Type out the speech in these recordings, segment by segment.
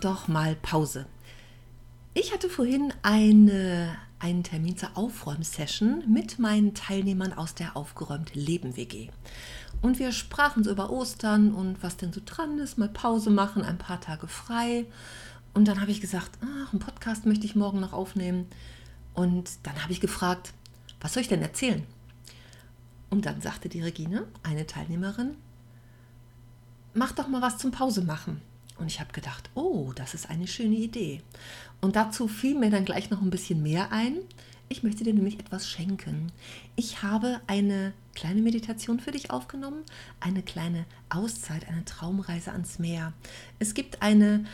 Doch mal Pause. Ich hatte vorhin eine, einen Termin zur Aufräumsession mit meinen Teilnehmern aus der Aufgeräumt Leben WG. Und wir sprachen so über Ostern und was denn so dran ist, mal Pause machen, ein paar Tage frei. Und dann habe ich gesagt, ach, einen Podcast möchte ich morgen noch aufnehmen. Und dann habe ich gefragt, was soll ich denn erzählen? Und dann sagte die Regine, eine Teilnehmerin, mach doch mal was zum Pause machen. Und ich habe gedacht, oh, das ist eine schöne Idee. Und dazu fiel mir dann gleich noch ein bisschen mehr ein. Ich möchte dir nämlich etwas schenken. Ich habe eine kleine Meditation für dich aufgenommen, eine kleine Auszeit, eine Traumreise ans Meer. Es gibt eine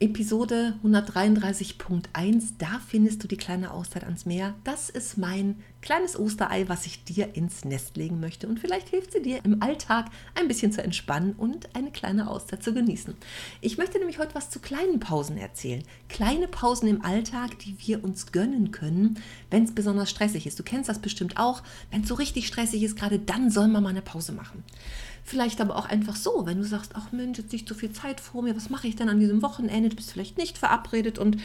Episode 133.1, da findest du die kleine Auszeit ans Meer. Das ist mein kleines Osterei, was ich dir ins Nest legen möchte. Und vielleicht hilft sie dir im Alltag ein bisschen zu entspannen und eine kleine Auszeit zu genießen. Ich möchte nämlich heute was zu kleinen Pausen erzählen. Kleine Pausen im Alltag, die wir uns gönnen können, wenn es besonders stressig ist. Du kennst das bestimmt auch. Wenn es so richtig stressig ist, gerade dann soll man mal eine Pause machen. Vielleicht aber auch einfach so, wenn du sagst, ach Mensch, jetzt nicht so viel Zeit vor mir, was mache ich denn an diesem Wochenende? Du bist vielleicht nicht verabredet und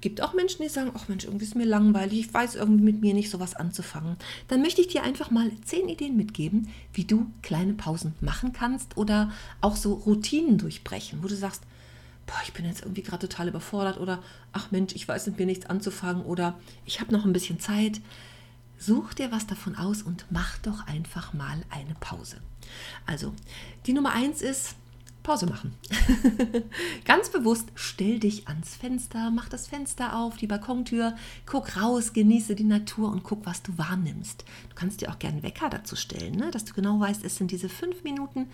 gibt auch Menschen, die sagen, ach Mensch, irgendwie ist mir langweilig, ich weiß irgendwie mit mir nicht so was anzufangen. Dann möchte ich dir einfach mal zehn Ideen mitgeben, wie du kleine Pausen machen kannst oder auch so Routinen durchbrechen, wo du sagst, boah, ich bin jetzt irgendwie gerade total überfordert oder ach Mensch, ich weiß mit mir nichts anzufangen oder ich habe noch ein bisschen Zeit. Such dir was davon aus und mach doch einfach mal eine Pause. Also, die Nummer eins ist Pause machen. Ganz bewusst stell dich ans Fenster, mach das Fenster auf, die Balkontür, guck raus, genieße die Natur und guck, was du wahrnimmst. Du kannst dir auch gerne Wecker dazu stellen, ne? dass du genau weißt, es sind diese fünf Minuten,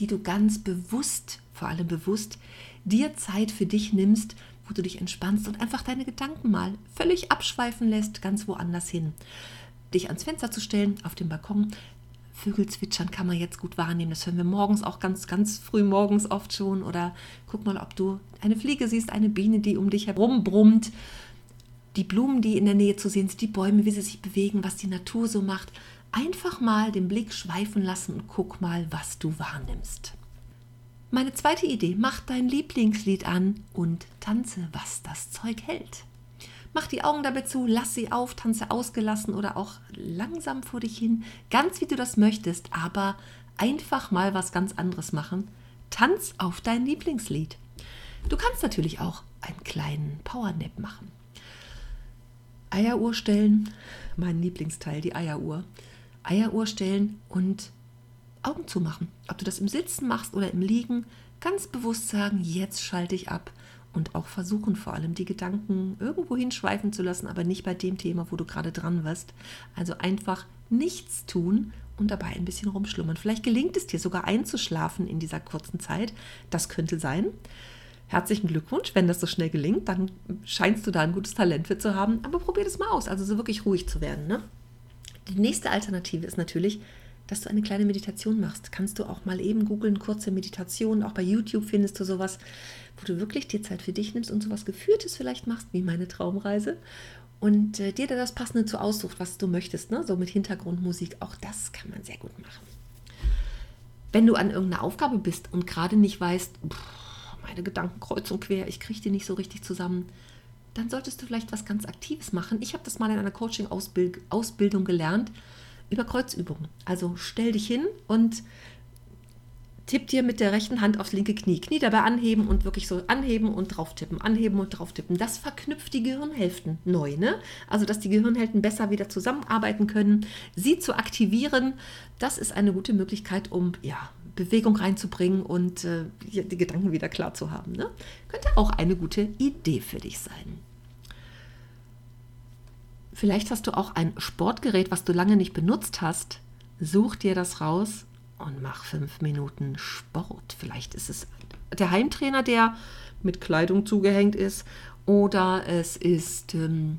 die du ganz bewusst, vor allem bewusst, dir Zeit für dich nimmst, wo du dich entspannst und einfach deine Gedanken mal völlig abschweifen lässt, ganz woanders hin. Dich ans Fenster zu stellen, auf dem Balkon, Vögel zwitschern kann man jetzt gut wahrnehmen. Das hören wir morgens auch ganz, ganz früh morgens oft schon. Oder guck mal, ob du eine Fliege siehst, eine Biene, die um dich herum brummt. Die Blumen, die in der Nähe zu sehen sind, die Bäume, wie sie sich bewegen, was die Natur so macht. Einfach mal den Blick schweifen lassen und guck mal, was du wahrnimmst. Meine zweite Idee, mach dein Lieblingslied an und tanze, was das Zeug hält. Mach die Augen dabei zu, lass sie auf, tanze ausgelassen oder auch langsam vor dich hin, ganz wie du das möchtest, aber einfach mal was ganz anderes machen. Tanz auf dein Lieblingslied. Du kannst natürlich auch einen kleinen Powernap machen. Eieruhr stellen, mein Lieblingsteil, die Eieruhr. Eieruhr stellen und Augen zumachen. Ob du das im Sitzen machst oder im Liegen, ganz bewusst sagen, jetzt schalte ich ab und auch versuchen vor allem die Gedanken irgendwo hinschweifen zu lassen, aber nicht bei dem Thema, wo du gerade dran wirst. Also einfach nichts tun und dabei ein bisschen rumschlummern. Vielleicht gelingt es dir sogar einzuschlafen in dieser kurzen Zeit. Das könnte sein. Herzlichen Glückwunsch, wenn das so schnell gelingt, dann scheinst du da ein gutes Talent für zu haben. Aber probier das mal aus, also so wirklich ruhig zu werden. Ne? Die nächste Alternative ist natürlich, dass du eine kleine Meditation machst. Kannst du auch mal eben googeln, kurze Meditation. Auch bei YouTube findest du sowas, wo du wirklich dir Zeit für dich nimmst und sowas Geführtes vielleicht machst, wie meine Traumreise. Und äh, dir da das Passende zu aussucht, was du möchtest, ne? so mit Hintergrundmusik. Auch das kann man sehr gut machen. Wenn du an irgendeiner Aufgabe bist und gerade nicht weißt, pff, meine Gedanken kreuz und quer, ich kriege die nicht so richtig zusammen, dann solltest du vielleicht was ganz Aktives machen. Ich habe das mal in einer Coaching-Ausbildung gelernt über Kreuzübungen. Also stell dich hin und tipp dir mit der rechten Hand aufs linke Knie. Knie dabei anheben und wirklich so anheben und drauf tippen, anheben und drauf tippen. Das verknüpft die Gehirnhälften neu, ne? Also, dass die Gehirnhälften besser wieder zusammenarbeiten können. Sie zu aktivieren, das ist eine gute Möglichkeit, um ja, Bewegung reinzubringen und äh, die Gedanken wieder klar zu haben. Ne? Könnte auch eine gute Idee für dich sein. Vielleicht hast du auch ein Sportgerät, was du lange nicht benutzt hast. Such dir das raus und mach fünf Minuten Sport. Vielleicht ist es der Heimtrainer, der mit Kleidung zugehängt ist, oder es ist ähm,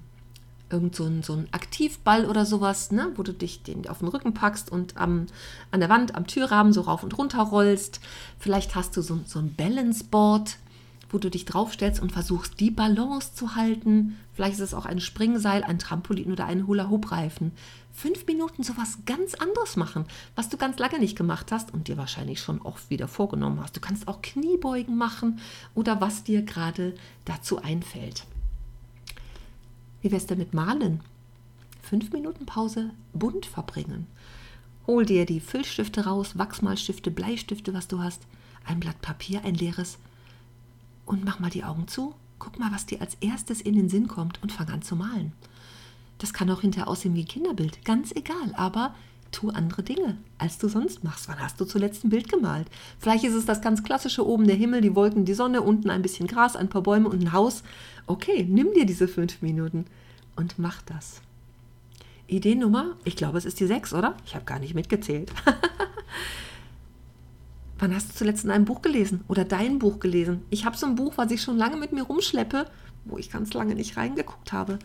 irgend so ein, so ein Aktivball oder sowas, ne, wo du dich den auf den Rücken packst und am, an der Wand, am Türrahmen so rauf und runter rollst. Vielleicht hast du so, so ein Balanceboard, wo du dich draufstellst und versuchst, die Balance zu halten. Vielleicht ist es auch ein Springseil, ein Trampolin oder ein Hula-Hoop-Reifen. Fünf Minuten sowas ganz anderes machen, was du ganz lange nicht gemacht hast und dir wahrscheinlich schon oft wieder vorgenommen hast. Du kannst auch Kniebeugen machen oder was dir gerade dazu einfällt. Wie wär's denn mit Malen? Fünf Minuten Pause bunt verbringen. Hol dir die Füllstifte raus, Wachsmalstifte, Bleistifte, was du hast, ein Blatt Papier, ein leeres und mach mal die Augen zu. Guck mal, was dir als erstes in den Sinn kommt und fang an zu malen. Das kann auch hinterher aussehen wie ein Kinderbild, ganz egal, aber tu andere Dinge, als du sonst machst. Wann hast du zuletzt ein Bild gemalt? Vielleicht ist es das ganz klassische oben der Himmel, die Wolken, die Sonne, unten ein bisschen Gras, ein paar Bäume und ein Haus. Okay, nimm dir diese fünf Minuten und mach das. Ideenummer, ich glaube, es ist die sechs, oder? Ich habe gar nicht mitgezählt. Wann hast du zuletzt in einem Buch gelesen oder dein Buch gelesen? Ich habe so ein Buch, was ich schon lange mit mir rumschleppe, wo ich ganz lange nicht reingeguckt habe.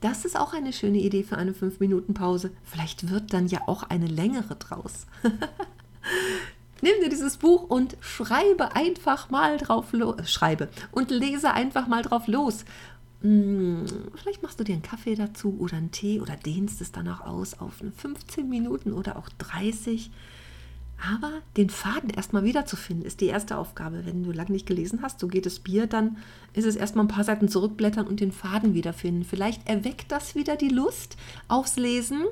Das ist auch eine schöne Idee für eine 5-Minuten-Pause. Vielleicht wird dann ja auch eine längere draus. Nimm dir dieses Buch und schreibe einfach mal drauf los. Äh, schreibe und lese einfach mal drauf los. Hm, vielleicht machst du dir einen Kaffee dazu oder einen Tee oder dehnst es dann auch aus auf 15 Minuten oder auch 30. Aber den Faden erstmal wiederzufinden, ist die erste Aufgabe. Wenn du lange nicht gelesen hast, so geht es Bier, dann ist es erstmal ein paar Seiten zurückblättern und den Faden wiederfinden. Vielleicht erweckt das wieder die Lust aufs Lesen.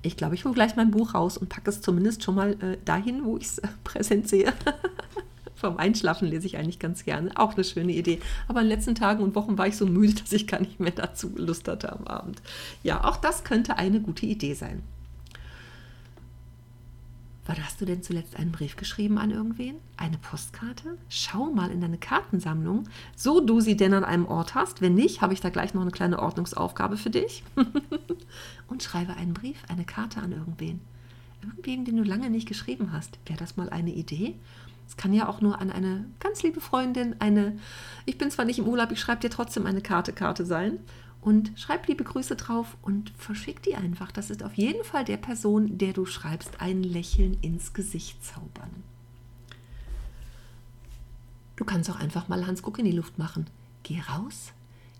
Ich glaube, ich hole gleich mein Buch raus und packe es zumindest schon mal äh, dahin, wo ich es äh, präsent sehe. Vom Einschlafen lese ich eigentlich ganz gerne. Auch eine schöne Idee. Aber in den letzten Tagen und Wochen war ich so müde, dass ich gar nicht mehr dazu Lust hatte am Abend. Ja, auch das könnte eine gute Idee sein. Wann hast du denn zuletzt einen Brief geschrieben an irgendwen? Eine Postkarte? Schau mal in deine Kartensammlung, so du sie denn an einem Ort hast. Wenn nicht, habe ich da gleich noch eine kleine Ordnungsaufgabe für dich. Und schreibe einen Brief, eine Karte an irgendwen. Irgendwen, den du lange nicht geschrieben hast. Wäre das mal eine Idee? Es kann ja auch nur an eine ganz liebe Freundin, eine, ich bin zwar nicht im Urlaub, ich schreibe dir trotzdem eine Karte, Karte sein und schreib liebe Grüße drauf und verschick die einfach. Das ist auf jeden Fall der Person, der du schreibst, ein Lächeln ins Gesicht zaubern. Du kannst auch einfach mal Hans Guck in die Luft machen. Geh raus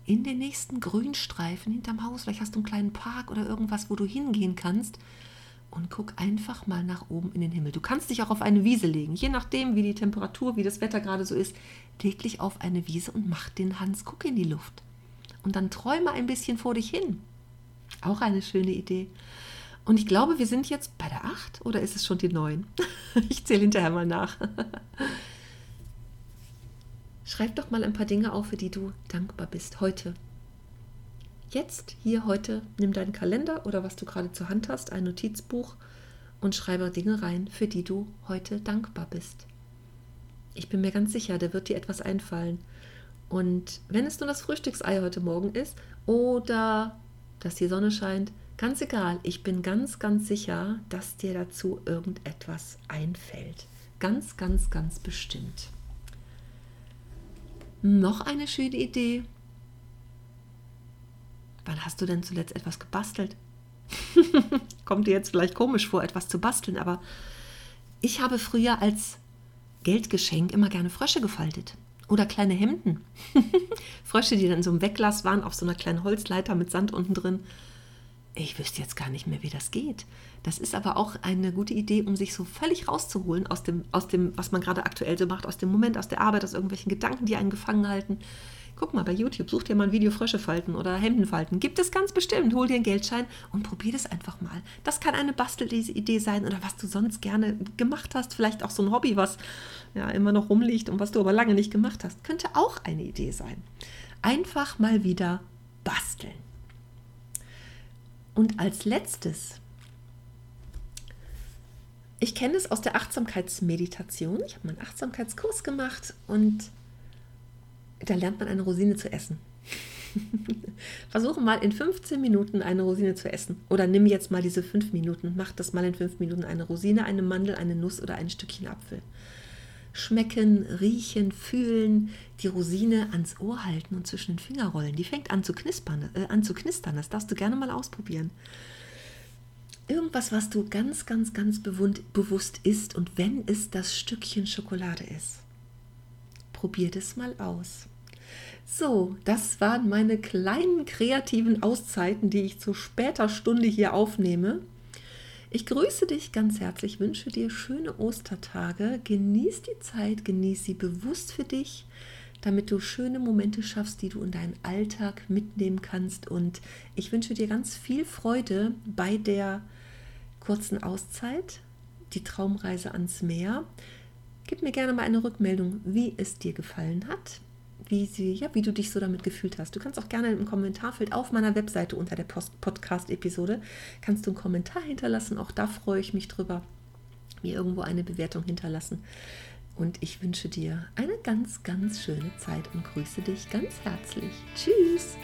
in den nächsten Grünstreifen hinterm Haus. Vielleicht hast du einen kleinen Park oder irgendwas, wo du hingehen kannst. Und guck einfach mal nach oben in den Himmel. Du kannst dich auch auf eine Wiese legen, je nachdem, wie die Temperatur, wie das Wetter gerade so ist. Leg dich auf eine Wiese und mach den Hans Guck in die Luft und dann träume ein bisschen vor dich hin. Auch eine schöne Idee. Und ich glaube, wir sind jetzt bei der 8 oder ist es schon die 9? ich zähle hinterher mal nach. Schreib doch mal ein paar Dinge auf, für die du dankbar bist heute. Jetzt, hier heute, nimm deinen Kalender oder was du gerade zur Hand hast, ein Notizbuch und schreibe Dinge rein, für die du heute dankbar bist. Ich bin mir ganz sicher, da wird dir etwas einfallen. Und wenn es nur das Frühstücksei heute Morgen ist oder dass die Sonne scheint, ganz egal, ich bin ganz, ganz sicher, dass dir dazu irgendetwas einfällt. Ganz, ganz, ganz bestimmt. Noch eine schöne Idee. Wann hast du denn zuletzt etwas gebastelt? Kommt dir jetzt vielleicht komisch vor, etwas zu basteln, aber ich habe früher als Geldgeschenk immer gerne Frösche gefaltet. Oder kleine Hemden. Frösche, die dann so im Weglass waren, auf so einer kleinen Holzleiter mit Sand unten drin. Ich wüsste jetzt gar nicht mehr, wie das geht. Das ist aber auch eine gute Idee, um sich so völlig rauszuholen aus dem, aus dem, was man gerade aktuell so macht, aus dem Moment, aus der Arbeit, aus irgendwelchen Gedanken, die einen gefangen halten. Guck mal bei YouTube, such dir mal ein Video Frösche falten oder Hemden falten. Gibt es ganz bestimmt. Hol dir einen Geldschein und probier das einfach mal. Das kann eine Bastelidee sein oder was du sonst gerne gemacht hast. Vielleicht auch so ein Hobby, was ja immer noch rumliegt und was du aber lange nicht gemacht hast. Könnte auch eine Idee sein. Einfach mal wieder basteln. Und als letztes ich kenne es aus der Achtsamkeitsmeditation. Ich habe meinen Achtsamkeitskurs gemacht und da lernt man eine Rosine zu essen. Versuche mal in 15 Minuten eine Rosine zu essen. Oder nimm jetzt mal diese 5 Minuten, mach das mal in 5 Minuten eine Rosine, eine Mandel, eine Nuss oder ein Stückchen Apfel. schmecken, riechen, fühlen, die Rosine ans Ohr halten und zwischen den Finger rollen. Die fängt an zu knispern, äh, an zu knistern. Das darfst du gerne mal ausprobieren. Irgendwas, was du ganz, ganz, ganz bewusst isst und wenn es das Stückchen Schokolade ist. Probier das mal aus. So, das waren meine kleinen kreativen Auszeiten, die ich zu später Stunde hier aufnehme. Ich grüße dich ganz herzlich, wünsche dir schöne Ostertage, genieß die Zeit, genieß sie bewusst für dich, damit du schöne Momente schaffst, die du in deinen Alltag mitnehmen kannst. Und ich wünsche dir ganz viel Freude bei der kurzen Auszeit, die Traumreise ans Meer. Gib mir gerne mal eine Rückmeldung, wie es dir gefallen hat wie, sie, ja, wie du dich so damit gefühlt hast. Du kannst auch gerne im Kommentarfeld auf meiner Webseite unter der Podcast-Episode kannst du einen Kommentar hinterlassen. Auch da freue ich mich drüber, mir irgendwo eine Bewertung hinterlassen. Und ich wünsche dir eine ganz, ganz schöne Zeit und grüße dich ganz herzlich. Tschüss!